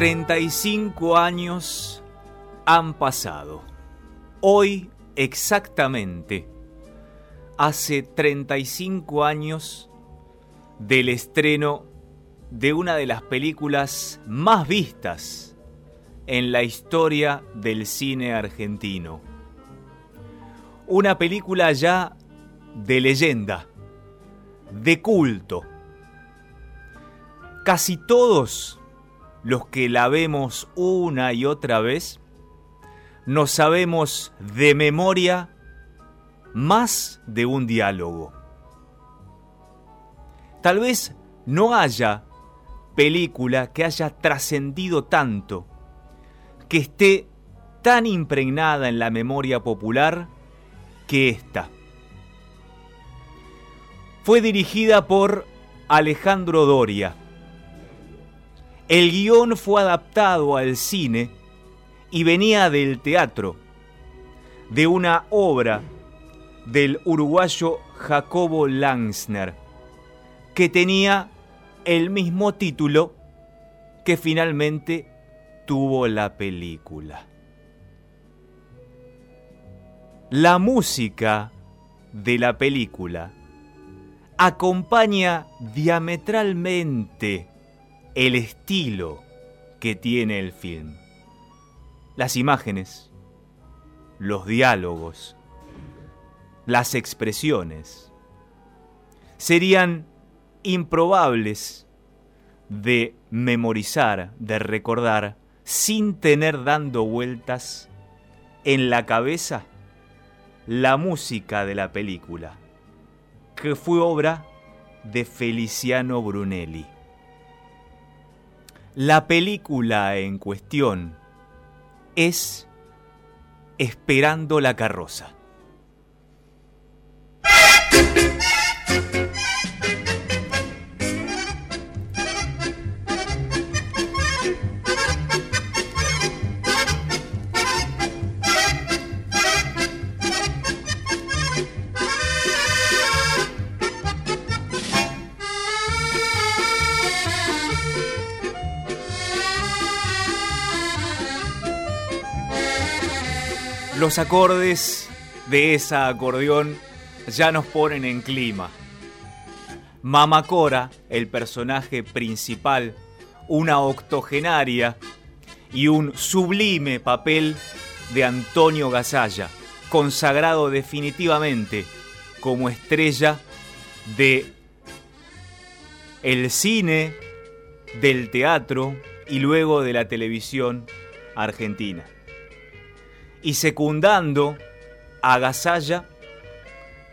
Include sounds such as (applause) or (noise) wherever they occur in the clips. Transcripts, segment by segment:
35 años han pasado. Hoy exactamente, hace 35 años del estreno de una de las películas más vistas en la historia del cine argentino. Una película ya de leyenda, de culto. Casi todos los que la vemos una y otra vez, nos sabemos de memoria más de un diálogo. Tal vez no haya película que haya trascendido tanto, que esté tan impregnada en la memoria popular que esta. Fue dirigida por Alejandro Doria el guion fue adaptado al cine y venía del teatro, de una obra del uruguayo Jacobo Langsner, que tenía el mismo título que finalmente tuvo la película. La música de la película acompaña diametralmente el estilo que tiene el film. Las imágenes, los diálogos, las expresiones serían improbables de memorizar, de recordar, sin tener dando vueltas en la cabeza la música de la película, que fue obra de Feliciano Brunelli. La película en cuestión es Esperando la carroza. Los acordes de esa acordeón ya nos ponen en clima. Mama Cora, el personaje principal, una octogenaria y un sublime papel de Antonio Gasalla, consagrado definitivamente como estrella de el cine, del teatro y luego de la televisión argentina y secundando a Gasalla,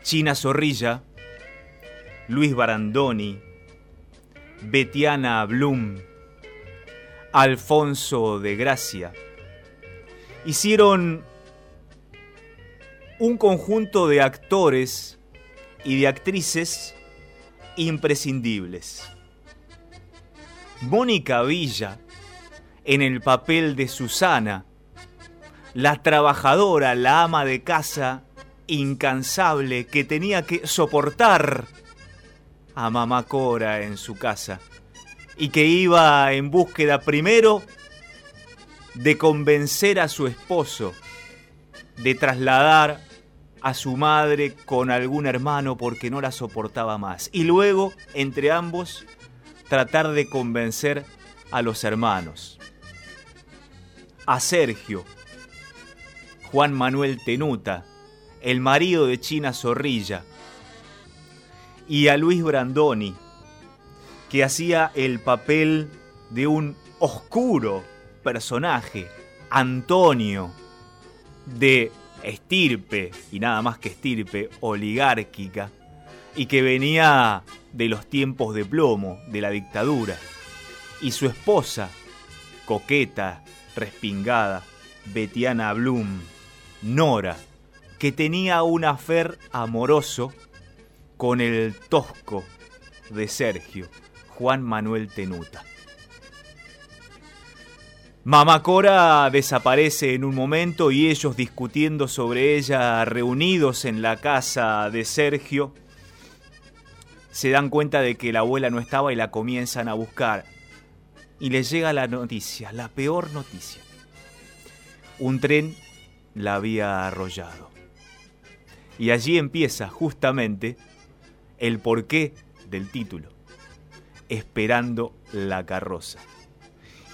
China Zorrilla, Luis Barandoni, Betiana Blum, Alfonso de Gracia, hicieron un conjunto de actores y de actrices imprescindibles. Mónica Villa, en el papel de Susana, la trabajadora, la ama de casa incansable que tenía que soportar a mamá Cora en su casa y que iba en búsqueda primero de convencer a su esposo de trasladar a su madre con algún hermano porque no la soportaba más. Y luego entre ambos tratar de convencer a los hermanos. A Sergio Juan Manuel Tenuta, el marido de China Zorrilla, y a Luis Brandoni, que hacía el papel de un oscuro personaje, Antonio, de estirpe, y nada más que estirpe, oligárquica, y que venía de los tiempos de plomo, de la dictadura, y su esposa, coqueta, respingada, Betiana Blum, Nora, que tenía un afer amoroso con el tosco de Sergio, Juan Manuel Tenuta. Mamacora desaparece en un momento y ellos discutiendo sobre ella, reunidos en la casa de Sergio, se dan cuenta de que la abuela no estaba y la comienzan a buscar. y le llega la noticia, la peor noticia. Un tren la había arrollado. Y allí empieza justamente el porqué del título, Esperando la carroza.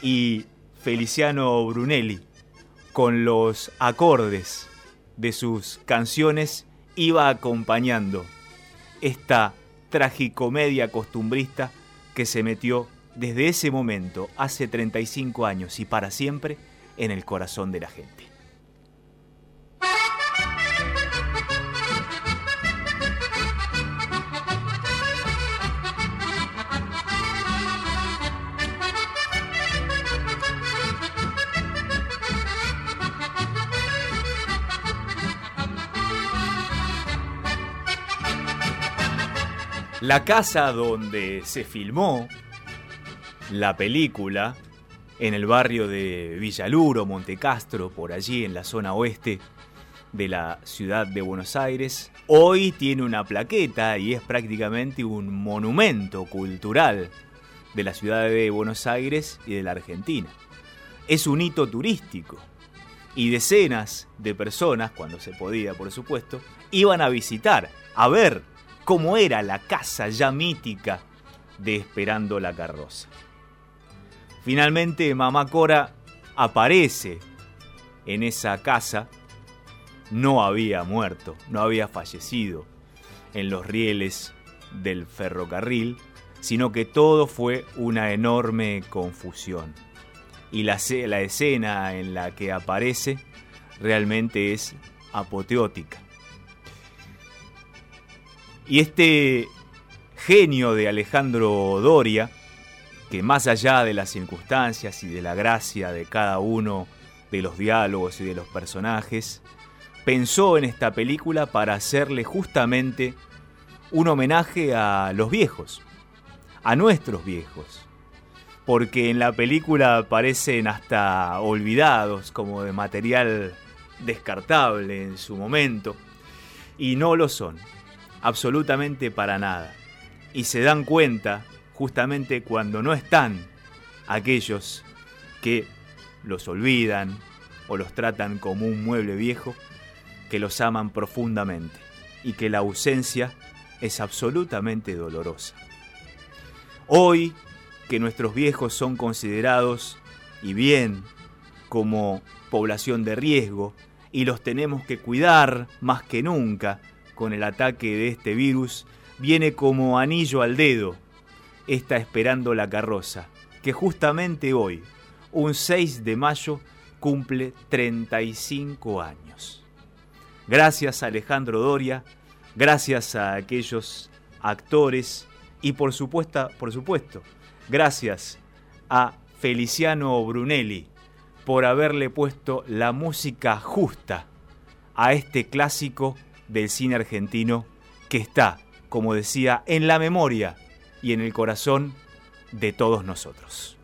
Y Feliciano Brunelli, con los acordes de sus canciones, iba acompañando esta tragicomedia costumbrista que se metió desde ese momento, hace 35 años y para siempre, en el corazón de la gente. La casa donde se filmó la película, en el barrio de Villaluro, Montecastro, por allí en la zona oeste de la ciudad de Buenos Aires, hoy tiene una plaqueta y es prácticamente un monumento cultural de la ciudad de Buenos Aires y de la Argentina. Es un hito turístico y decenas de personas, cuando se podía por supuesto, iban a visitar, a ver cómo era la casa ya mítica de Esperando la carroza. Finalmente Mamá Cora aparece en esa casa, no había muerto, no había fallecido en los rieles del ferrocarril, sino que todo fue una enorme confusión. Y la, la escena en la que aparece realmente es apoteótica. Y este genio de Alejandro Doria, que más allá de las circunstancias y de la gracia de cada uno de los diálogos y de los personajes, pensó en esta película para hacerle justamente un homenaje a los viejos, a nuestros viejos, porque en la película parecen hasta olvidados como de material descartable en su momento, y no lo son absolutamente para nada. Y se dan cuenta justamente cuando no están aquellos que los olvidan o los tratan como un mueble viejo, que los aman profundamente y que la ausencia es absolutamente dolorosa. Hoy que nuestros viejos son considerados, y bien, como población de riesgo, y los tenemos que cuidar más que nunca, con el ataque de este virus viene como anillo al dedo. Está esperando la carroza, que justamente hoy, un 6 de mayo, cumple 35 años. Gracias a Alejandro Doria, gracias a aquellos actores y por supuesto, por supuesto, gracias a Feliciano Brunelli por haberle puesto la música justa a este clásico del cine argentino que está, como decía, en la memoria y en el corazón de todos nosotros.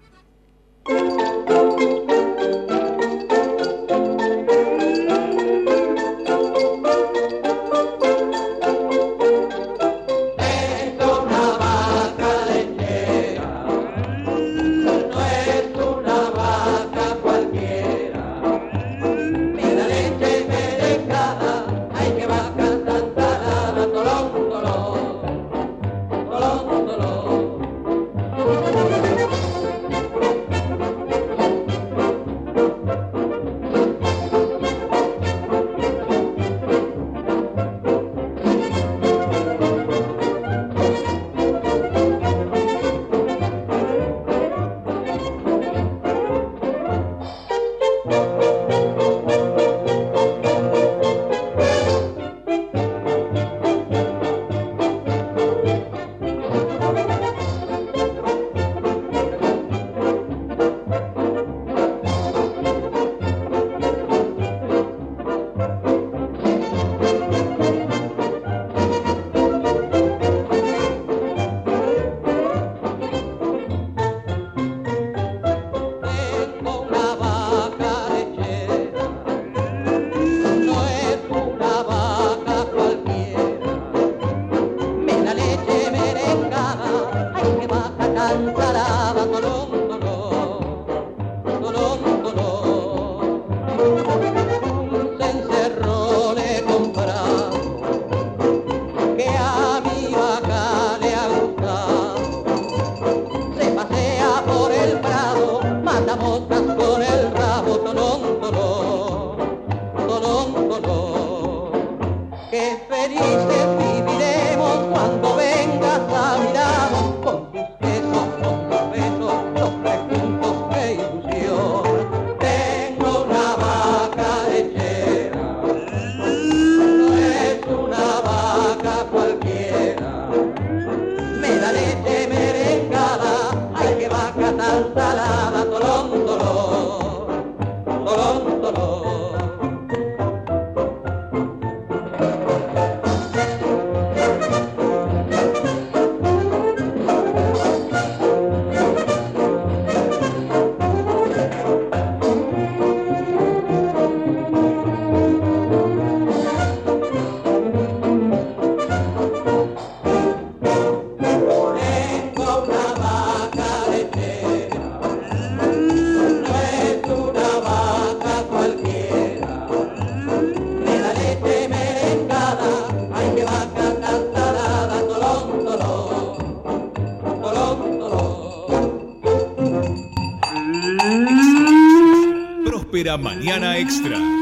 Mañana Extra.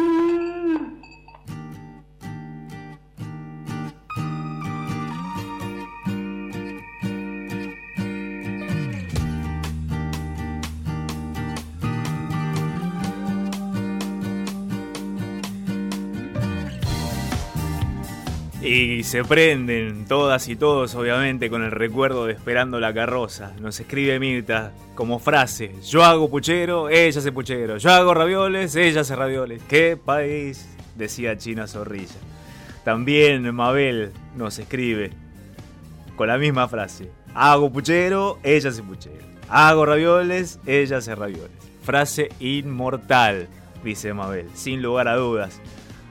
Y se prenden todas y todos, obviamente, con el recuerdo de Esperando la carroza. Nos escribe Mirta como frase: Yo hago puchero, ella hace puchero. Yo hago ravioles, ella hace ravioles. ¡Qué país! Decía China Zorrilla. También Mabel nos escribe con la misma frase: Hago puchero, ella hace puchero. Hago ravioles, ella hace ravioles. Frase inmortal, dice Mabel, sin lugar a dudas.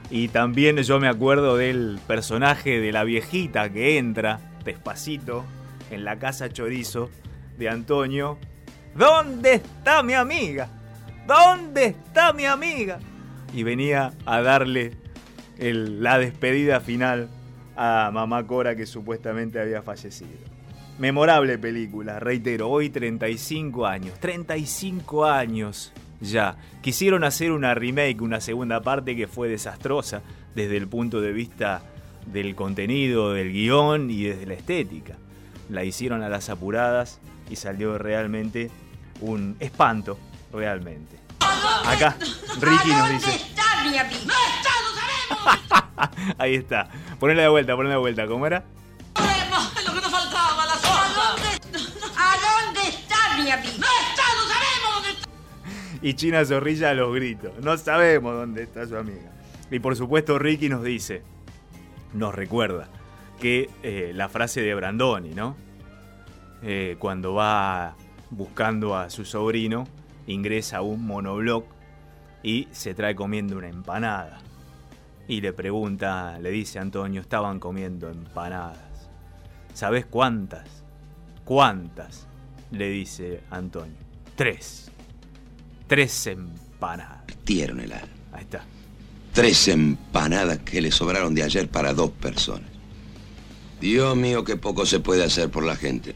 Y también yo me acuerdo del personaje de la viejita que entra despacito en la casa chorizo de Antonio. ¿Dónde está mi amiga? ¿Dónde está mi amiga? Y venía a darle la despedida final a mamá Cora que supuestamente había fallecido. Memorable película, reitero, hoy 35 años, 35 años ya. Quisieron hacer una remake, una segunda parte que fue desastrosa desde el punto de vista del contenido, del guion y desde la estética. La hicieron a las apuradas y salió realmente un espanto, realmente. Acá, Ricky nos dice... (laughs) Ahí está. Ponela de vuelta, ponela de vuelta. ¿Cómo era? Y China Zorrilla a los gritos. No sabemos dónde está su amiga. Y por supuesto Ricky nos dice, nos recuerda, que eh, la frase de Brandoni, ¿no? Eh, cuando va buscando a su sobrino, ingresa a un monobloc y se trae comiendo una empanada. Y le pregunta, le dice Antonio, estaban comiendo empanadas. ¿Sabes cuántas? ¿Cuántas? Le dice Antonio. Tres. Tres empanadas. Tierno el alma. Ahí está. Tres empanadas que le sobraron de ayer para dos personas. Dios mío, qué poco se puede hacer por la gente.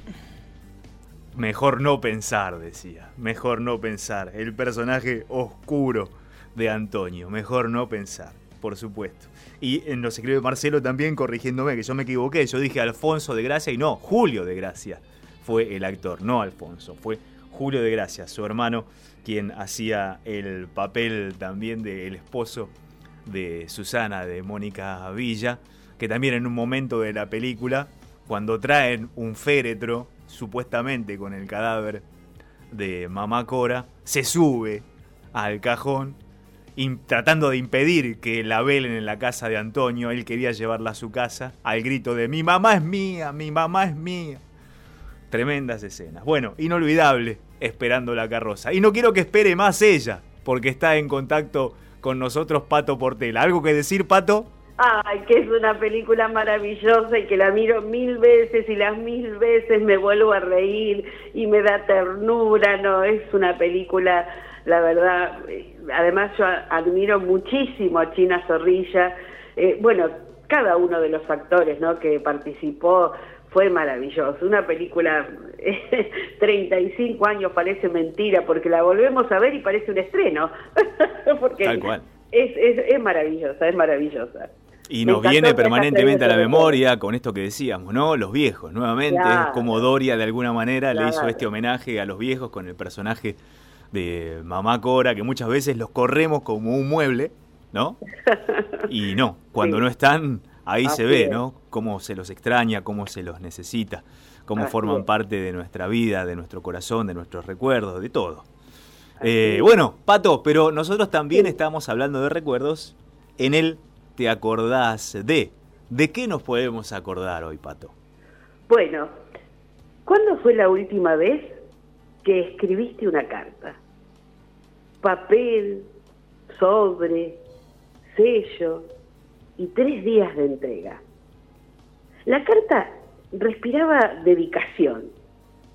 Mejor no pensar, decía. Mejor no pensar. El personaje oscuro de Antonio. Mejor no pensar, por supuesto. Y eh, nos escribe Marcelo también corrigiéndome que yo me equivoqué. Yo dije Alfonso de Gracia y no, Julio de Gracia fue el actor, no Alfonso. Fue Julio de Gracia, su hermano, quien hacía el papel también del esposo de Susana, de Mónica Villa, que también en un momento de la película, cuando traen un féretro, supuestamente con el cadáver de Mamá Cora, se sube al cajón, tratando de impedir que la velen en la casa de Antonio, él quería llevarla a su casa, al grito de mi mamá es mía, mi mamá es mía. Tremendas escenas. Bueno, inolvidable, esperando la carroza. Y no quiero que espere más ella, porque está en contacto con nosotros Pato Portela. ¿Algo que decir, Pato? Ay, que es una película maravillosa y que la miro mil veces y las mil veces me vuelvo a reír y me da ternura, ¿no? Es una película, la verdad, eh, además yo admiro muchísimo a China Zorrilla, eh, bueno, cada uno de los actores, ¿no? Que participó fue maravilloso. Una película, (laughs) 35 años parece mentira porque la volvemos a ver y parece un estreno. (laughs) porque Tal cual. Es, es, es maravillosa, es maravillosa. Y nos viene permanentemente a la memoria con esto que decíamos, ¿no? Los viejos, nuevamente. Claro. Es como Doria de alguna manera le hizo este homenaje a los viejos con el personaje de Mamá Cora, que muchas veces los corremos como un mueble, ¿no? (laughs) Y no, cuando Sí. no están, ahí se Así ve, es. ¿no? Cómo se los extraña, cómo se los necesita, cómo Así forman es. parte de nuestra vida, de nuestro corazón, de nuestros recuerdos, de todo. Eh, bueno, Pato, pero nosotros también Sí. estamos hablando de recuerdos. En él te acordás de. ¿De qué nos podemos acordar hoy, Pato? Bueno, ¿cuándo fue la última vez que escribiste una carta? Papel, sobre, sello y tres días de entrega. La carta respiraba dedicación.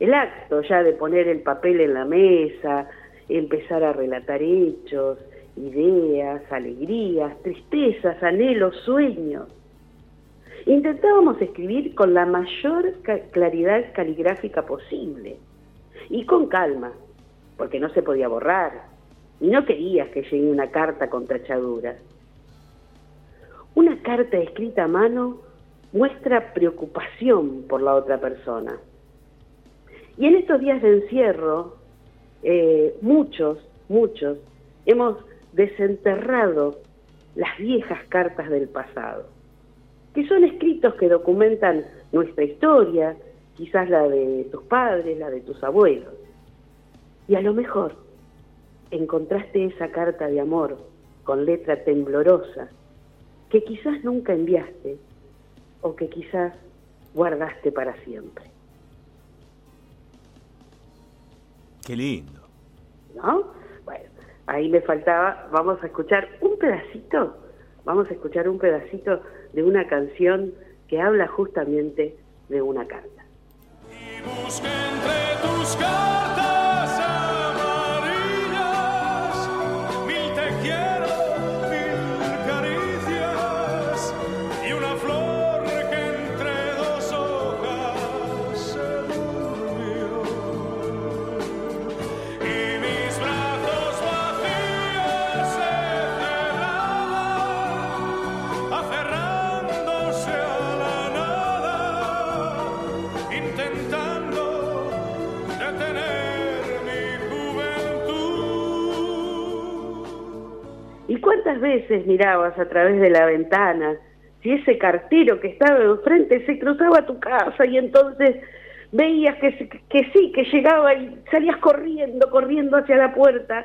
El acto ya de poner el papel en la mesa, empezar a relatar hechos, ideas, alegrías, tristezas, anhelos, sueños. Intentábamos escribir con la mayor claridad caligráfica posible y con calma, porque no se podía borrar y no querías que llegue una carta con tachaduras. Una carta escrita a mano muestra preocupación por la otra persona. Y en estos días de encierro, eh, muchos, muchos, hemos desenterrado las viejas cartas del pasado que son escritos que documentan nuestra historia, quizás la de tus padres, la de tus abuelos. Y a lo mejor encontraste esa carta de amor con letra temblorosa que quizás nunca enviaste o que quizás guardaste para siempre. Qué lindo. ¿No? Bueno, ahí me faltaba, vamos a escuchar un pedacito, vamos a escuchar un pedacito de una canción que habla justamente de una carta. Busca entre tus cartas cuántas veces mirabas a través de la ventana si ese cartero que estaba enfrente se cruzaba a tu casa y entonces veías que, que sí, que llegaba y salías corriendo, corriendo hacia la puerta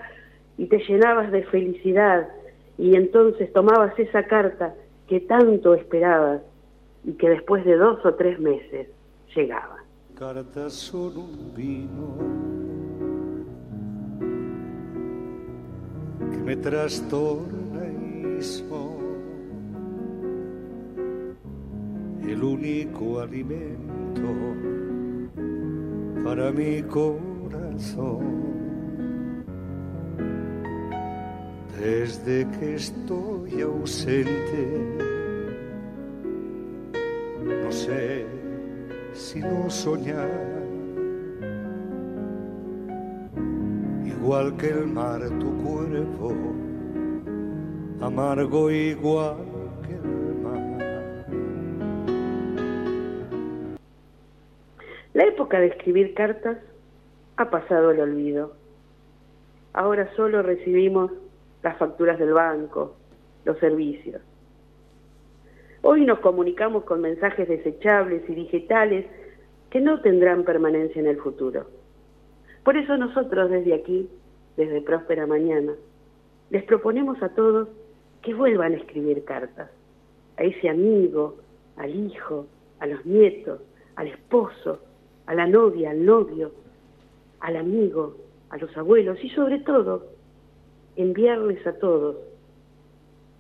y te llenabas de felicidad y entonces tomabas esa carta que tanto esperabas y que después de dos o tres meses llegaba? Cartas son un vino que me trastorna el único alimento para mi corazón. Desde que estoy ausente, no sé si no soñar. Igual que el mar, tu cuerpo, amargo igual que el mar. La época de escribir cartas ha pasado al olvido. Ahora solo recibimos las facturas del banco, los servicios. Hoy nos comunicamos con mensajes desechables y digitales que no tendrán permanencia en el futuro. Por eso nosotros desde aquí, desde Próspera Mañana, les proponemos a todos que vuelvan a escribir cartas a ese amigo, al hijo, a los nietos, al esposo, a la novia, al novio, al amigo, a los abuelos y sobre todo enviarles a todos,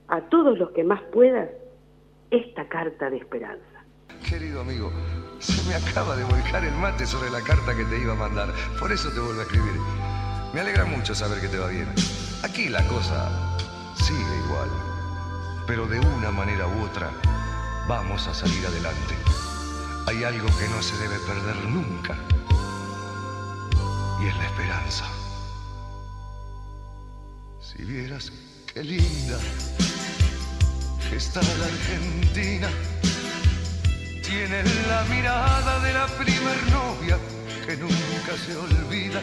a todos los que más puedan, esta carta de esperanza. Querido amigo, se me acaba de volcar el mate sobre la carta que te iba a mandar. Por eso te vuelvo a escribir. Me alegra mucho saber que te va bien. Aquí la cosa sigue igual. Pero de una manera u otra vamos a salir adelante. Hay algo que no se debe perder nunca. Y es la esperanza. Si vieras qué linda está la Argentina. Tiene la mirada de la primer novia que nunca se olvida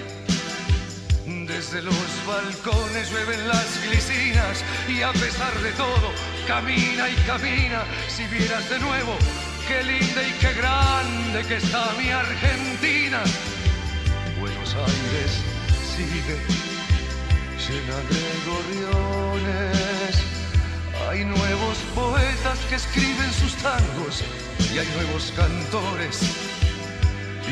Desde los balcones llueven las glicinas y a pesar de todo camina y camina. Si vieras de nuevo qué linda y qué grande que está mi Argentina. Buenos Aires sigue llena de gorriones. Hay nuevos poetas que escriben sus tangos y hay nuevos cantores.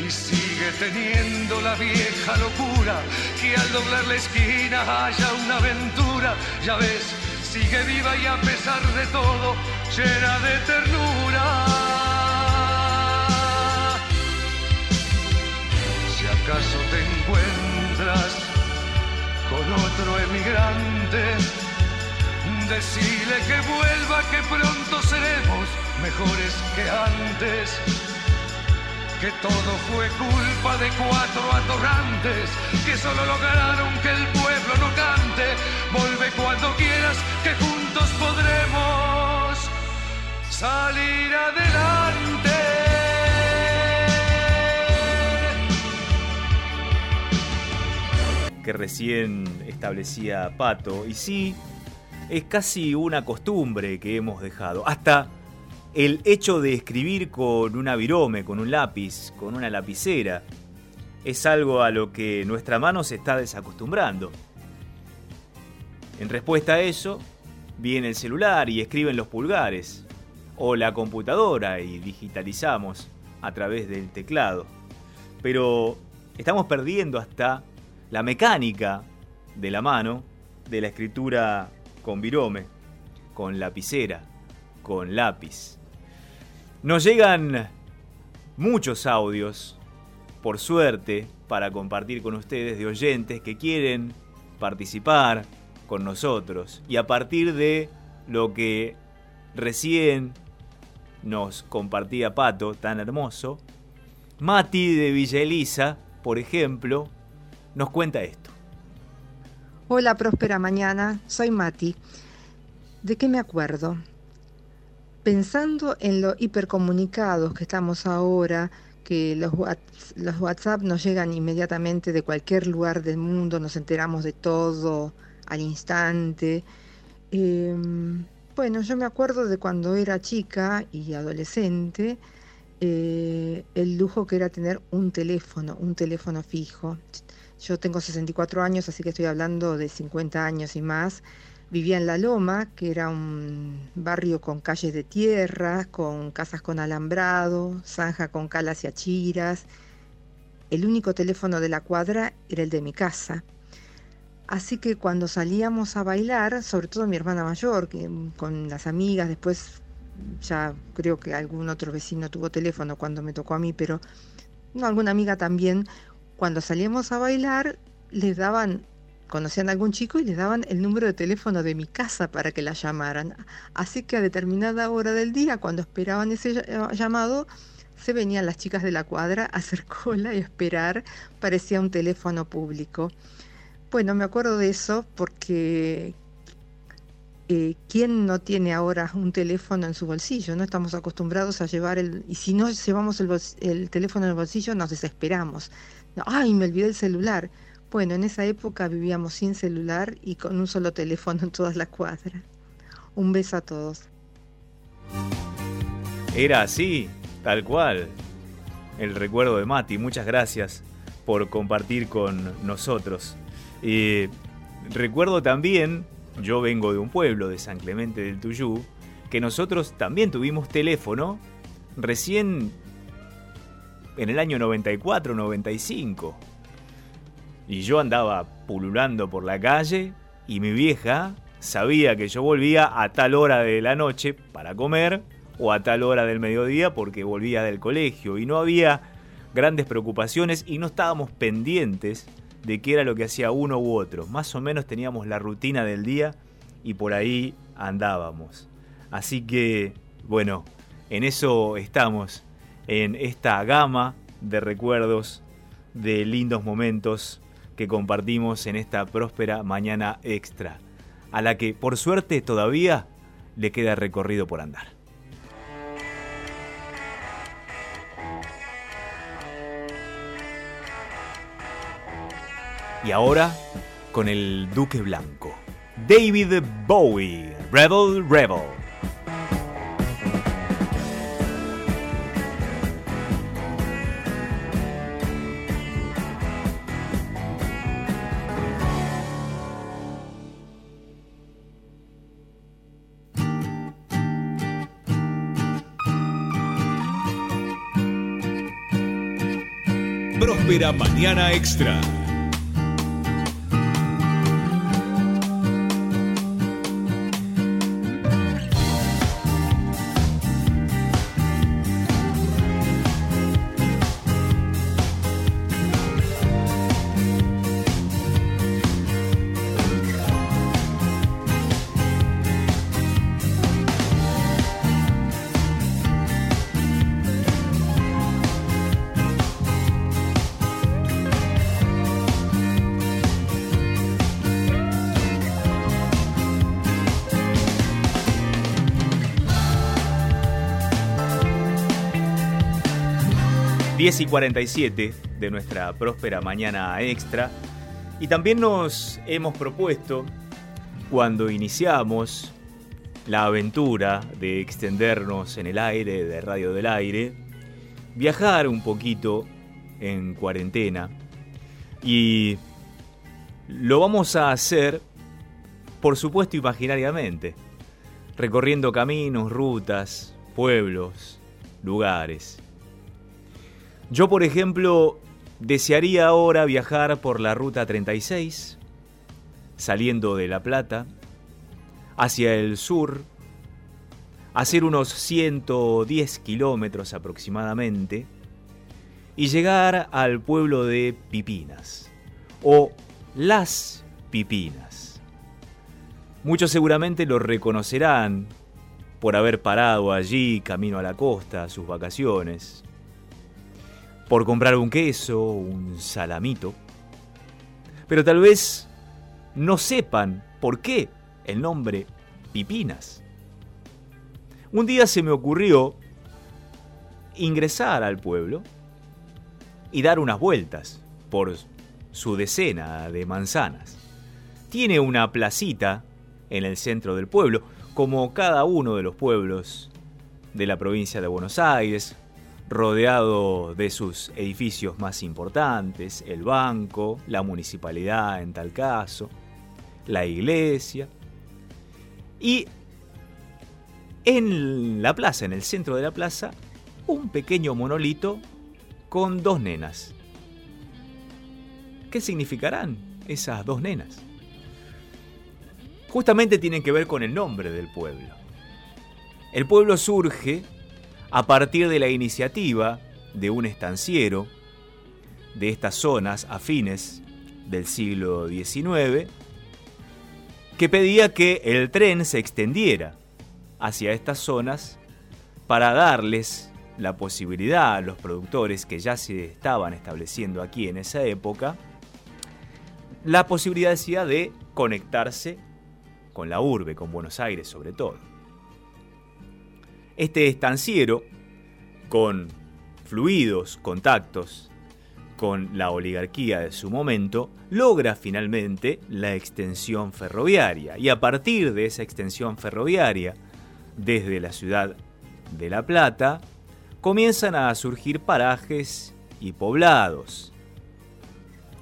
Y sigue teniendo la vieja locura que al doblar la esquina haya una aventura. Ya ves, sigue viva y a pesar de todo llena de ternura. Si acaso te encuentras con otro emigrante, decile que vuelva, que pronto seremos mejores que antes. Que todo fue culpa de cuatro atorrantes que solo lograron que el pueblo no cante. Vuelve cuando quieras, que juntos podremos salir adelante. que recién establecía Pato. Y sí, es casi una costumbre que hemos dejado. Hasta el hecho de escribir con una virome, con un lápiz, con una lapicera, es algo a lo que nuestra mano se está desacostumbrando. En respuesta a eso, viene el celular y escriben los pulgares, o la computadora y digitalizamos a través del teclado. Pero estamos perdiendo hasta la mecánica de la mano de la escritura con virome, con lapicera, con lápiz. Nos llegan muchos audios, por suerte, para compartir con ustedes de oyentes que quieren participar con nosotros y a partir de lo que recién nos compartía Pato, tan hermoso, Mati de Villa Elisa, por ejemplo, nos cuenta esto. Hola, próspera mañana, soy Mati. ¿De qué me acuerdo? Pensando en lo hipercomunicados que estamos ahora, que los, Whats- los WhatsApp nos llegan inmediatamente de cualquier lugar del mundo, nos enteramos de todo al instante. Em, bueno, yo me acuerdo de cuando era chica y adolescente, eh, el lujo que era tener un teléfono, un teléfono fijo. Yo tengo 64 años, así que estoy hablando de 50 años y más. Vivía en La Loma, que era un barrio con calles de tierra, con casas con alambrado, zanja con calas y achiras. El único teléfono de la cuadra era el de mi casa. Así que cuando salíamos a bailar, sobre todo mi hermana mayor, que mm, con las amigas, después ya creo que algún otro vecino tuvo teléfono cuando me tocó a mí, pero no, alguna amiga también, cuando salíamos a bailar, les daban, conocían a algún chico y les daban el número de teléfono de mi casa para que la llamaran. Así que a determinada hora del día, cuando esperaban ese ll- llamado, se venían las chicas de la cuadra a hacer (laughs) cola y esperar, parecía un teléfono público. Bueno, me acuerdo de eso porque eh, ¿quién no tiene ahora un teléfono en su bolsillo? No estamos acostumbrados a llevar el... Y si no llevamos el, teléfono en el bolsillo, nos desesperamos. ¡Ay, me olvidé el celular! Bueno, en esa época vivíamos sin celular y con un solo teléfono en todas las cuadras. Un beso a todos. Era así, tal cual. El recuerdo de Mati, muchas gracias por compartir con nosotros. Eh, recuerdo también, yo vengo de un pueblo, de San Clemente del Tuyú, que nosotros también tuvimos teléfono recién en el año 94-95. Y yo andaba pululando por la calle y mi vieja sabía que yo volvía a tal hora de la noche para comer o a tal hora del mediodía porque volvía del colegio y no había grandes preocupaciones y no estábamos pendientes de qué era lo que hacía uno u otro. Más o menos teníamos la rutina del día y por ahí andábamos. Así que, bueno, en eso estamos, en esta gama de recuerdos, de lindos momentos que compartimos en esta próspera mañana extra, a la que por suerte todavía le queda recorrido por andar. Y ahora con el Duque Blanco. David Bowie, Rebel Rebel. Próspera Mañana Extra. Y 47 de nuestra próspera mañana extra. Y también nos hemos propuesto, cuando iniciamos la aventura de extendernos en el aire, de Radio del Aire, viajar un poquito en cuarentena. Y lo vamos a hacer, por supuesto, imaginariamente, recorriendo caminos, rutas, pueblos, lugares. Yo, por ejemplo, desearía ahora viajar por la Ruta 36, saliendo de La Plata, hacia el sur, hacer unos 110 kilómetros aproximadamente, y llegar al pueblo de Pipinas, o Las Pipinas. Muchos seguramente lo reconocerán por haber parado allí camino a la costa, sus vacaciones por comprar un queso, un salamito. Pero tal vez no sepan por qué el nombre Pipinas. Un día se me ocurrió ingresar al pueblo y dar unas vueltas por su decena de manzanas. Tiene una placita en el centro del pueblo, como cada uno de los pueblos de la provincia de Buenos Aires, rodeado de sus edificios más importantes, el banco, la municipalidad en tal caso, la iglesia. Y en la plaza, en el centro de la plaza, un pequeño monolito con dos nenas. ¿Qué significarán esas dos nenas? Justamente tienen que ver con el nombre del pueblo. El pueblo surge a partir de la iniciativa de un estanciero de estas zonas a fines del siglo XIX, que pedía que el tren se extendiera hacia estas zonas para darles la posibilidad a los productores que ya se estaban estableciendo aquí en esa época, la posibilidad de conectarse con la urbe, con Buenos Aires sobre todo. Este estanciero, con fluidos contactos con la oligarquía de su momento, logra finalmente la extensión ferroviaria. Y a partir de esa extensión ferroviaria, desde la ciudad de La Plata, comienzan a surgir parajes y poblados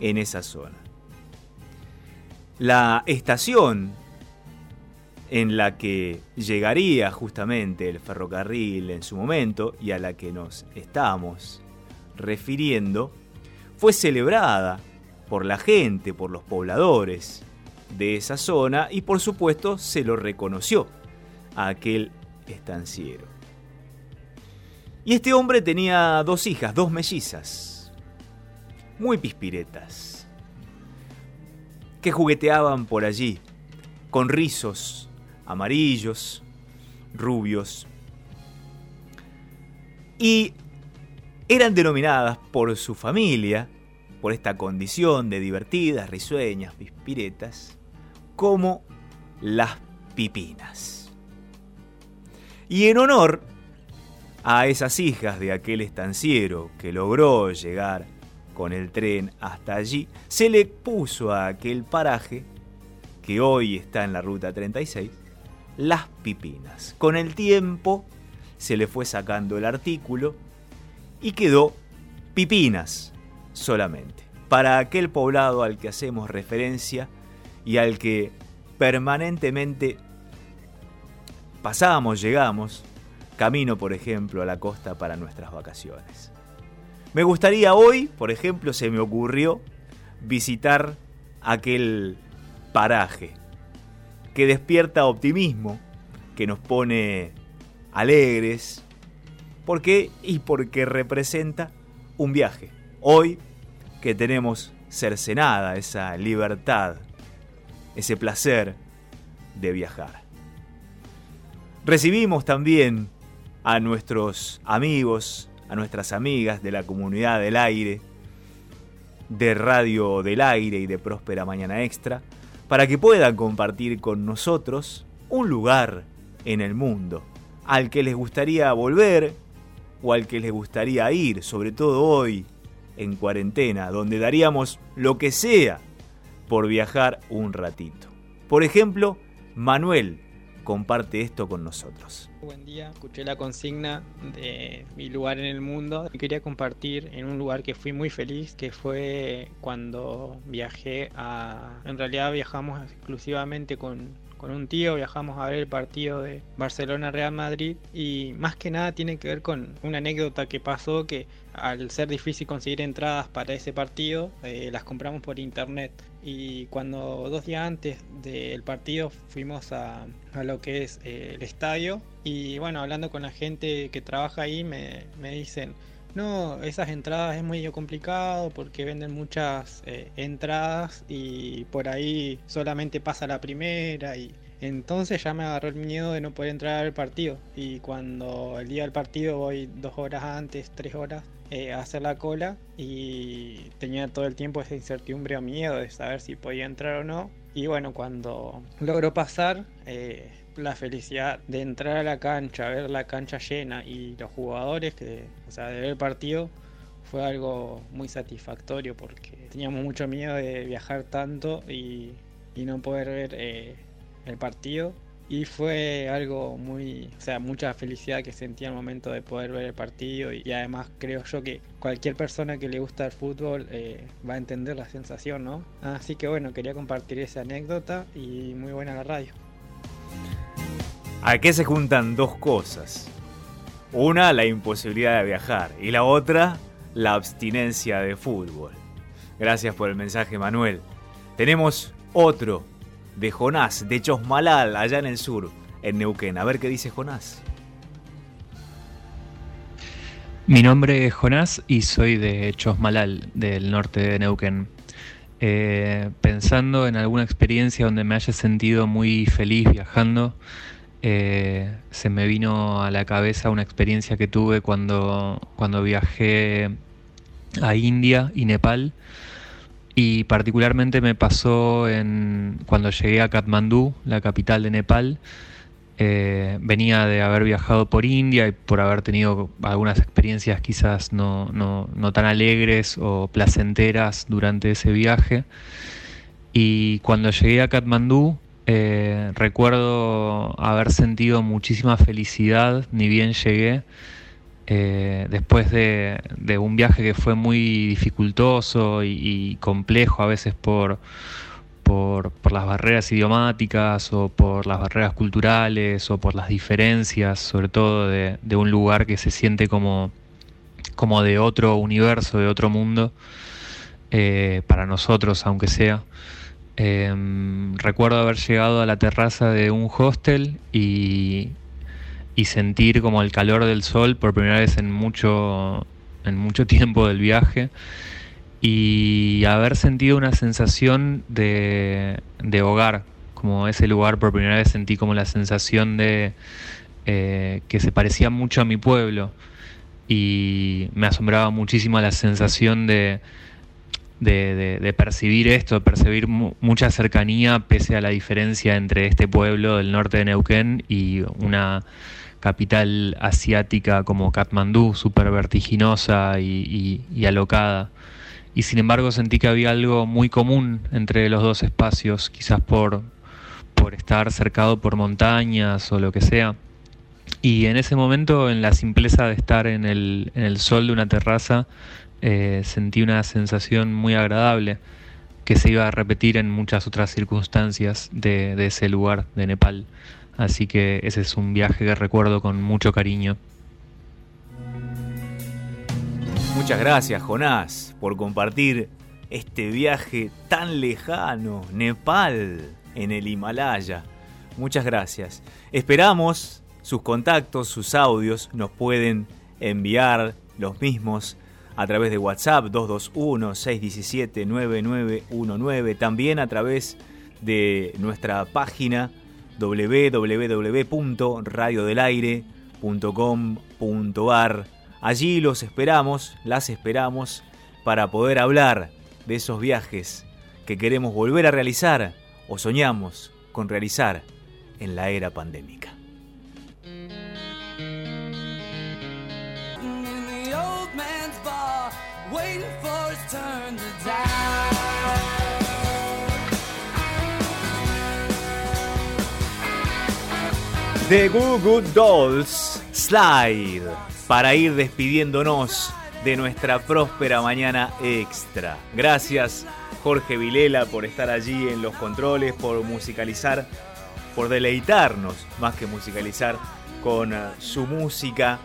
en esa zona. La estación en la que llegaría justamente el ferrocarril en su momento y a la que nos estamos refiriendo, fue celebrada por la gente, por los pobladores de esa zona y por supuesto se lo reconoció a aquel estanciero. Y este hombre tenía dos hijas, dos mellizas, muy pispiretas, que jugueteaban por allí, con rizos amarillos, rubios, y eran denominadas por su familia, por esta condición de divertidas, risueñas, pispiretas, como las pipinas. Y en honor a esas hijas de aquel estanciero que logró llegar con el tren hasta allí, se le puso a aquel paraje, que hoy está en la ruta 36, las pipinas. Con el tiempo se le fue sacando el artículo y quedó pipinas solamente. Para aquel poblado al que hacemos referencia y al que permanentemente pasamos, llegamos, camino por ejemplo a la costa para nuestras vacaciones. Me gustaría hoy, por ejemplo, se me ocurrió visitar aquel paraje que despierta optimismo, que nos pone alegres. ¿Por qué? Y porque representa un viaje. Hoy que tenemos cercenada esa libertad, ese placer de viajar. Recibimos también a nuestros amigos, a nuestras amigas de la comunidad del aire, de Radio del Aire y de Próspera Mañana Extra, para que puedan compartir con nosotros un lugar en el mundo al que les gustaría volver o al que les gustaría ir, sobre todo hoy en cuarentena, donde daríamos lo que sea por viajar un ratito. Por ejemplo, Manuel comparte esto con nosotros. Buen día, escuché la consigna de mi lugar en el mundo. Quería compartir en un lugar que fui muy feliz, que fue cuando viajé a... En realidad viajamos exclusivamente con, con un tío, viajamos a ver el partido de Barcelona-Real Madrid y más que nada tiene que ver con una anécdota que pasó que al ser difícil conseguir entradas para ese partido, eh, las compramos por internet. Y cuando dos días antes del partido fuimos a, a lo que es eh, el estadio y bueno, hablando con la gente que trabaja ahí me, me dicen, no, esas entradas es muy complicado porque venden muchas eh, entradas y por ahí solamente pasa la primera y entonces ya me agarró el miedo de no poder entrar al partido. Y cuando el día del partido voy dos horas antes, tres horas eh, hacer la cola y tenía todo el tiempo esa incertidumbre o miedo de saber si podía entrar o no y bueno, cuando logró pasar... Eh, la felicidad de entrar a la cancha, ver la cancha llena y los jugadores, que, o sea, de ver el partido, fue algo muy satisfactorio porque teníamos mucho miedo de viajar tanto y, y no poder ver eh, el partido. Y fue algo muy, o sea, mucha felicidad que sentía al momento de poder ver el partido y, además creo yo que cualquier persona que le gusta el fútbol eh, va a entender la sensación, ¿no? Así que bueno, quería compartir esa anécdota y muy buena la radio. ¿A qué se juntan dos cosas? Una, la imposibilidad de viajar y la otra, la abstinencia de fútbol. Gracias por el mensaje, Manuel. Tenemos otro de Jonás, de Chosmalal, allá en el sur, en Neuquén. A ver qué dice Jonás. Mi nombre es Jonás y soy de Chosmalal, del norte de Neuquén. Eh, pensando en alguna experiencia donde me haya sentido muy feliz viajando, eh, se me vino a la cabeza una experiencia que tuve cuando, cuando viajé a India y Nepal. Y particularmente me pasó en, cuando llegué a Katmandú, la capital de Nepal. Eh, venía de haber viajado por India y por haber tenido algunas experiencias quizás no, no, no tan alegres o placenteras durante ese viaje. Y cuando llegué a Katmandú, eh, recuerdo haber sentido muchísima felicidad, ni bien llegué, eh, después de, un viaje que fue muy dificultoso y, complejo a veces por, las barreras idiomáticas o por las barreras culturales o por las diferencias, sobre todo de, un lugar que se siente como, como de otro universo, de otro mundo, eh, para nosotros aunque sea. Em, recuerdo haber llegado a la terraza de un hostel y, sentir como el calor del sol por primera vez en mucho, en mucho (laughs) tiempo del viaje. Y haber sentido una sensación de, hogar, como ese lugar por primera vez sentí como la sensación de eh, que se parecía mucho a mi pueblo. Y me asombraba muchísimo la sensación de de, percibir esto, de percibir mucha cercanía pese a la diferencia entre este pueblo del norte de Neuquén y una capital asiática como Katmandú, súper vertiginosa y, alocada. y sin embargo sentí que había algo muy común entre los dos espacios, quizás por, por estar cercado por montañas o lo que sea. Y en ese momento, en la simpleza de estar en el, en el sol de una terraza, eh, sentí una sensación muy agradable que se iba a repetir en muchas otras circunstancias de ese lugar de Nepal. Así que ese es un viaje que recuerdo con mucho cariño. Muchas gracias, Jonás, por compartir este viaje tan lejano, Nepal, en el Himalaya. Muchas gracias. Esperamos sus contactos, sus audios, nos pueden enviar los mismos a través de WhatsApp 221-617-9919, también a través de nuestra página www.radiodelaire.com.ar. Allí los esperamos, las esperamos, para poder hablar de esos viajes que queremos volver a realizar o soñamos con realizar en la era pandémica. The Goo Goo Dolls Slide para ir despidiéndonos de nuestra próspera mañana extra. Gracias Jorge Vilela por estar allí en los controles, por musicalizar, por deleitarnos más que musicalizar con eh, su música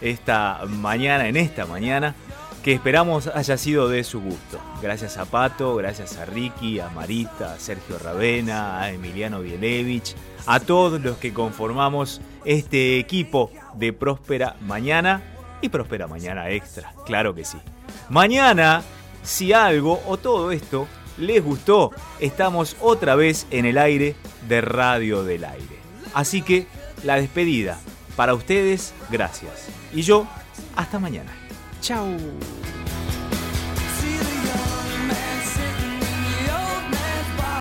esta mañana, en esta mañana, que esperamos haya sido de su gusto. Gracias a Pato, gracias a Ricky, a Marita, a Sergio Ravena, a Emiliano Bielevich, a todos los que conformamos este equipo de Próspera Mañana y Próspera Mañana Extra, claro que sí. Mañana, si algo o todo esto les gustó, estamos otra vez en el aire de Radio del Aire. Así que la despedida para ustedes, gracias. Y yo, hasta mañana. 下午。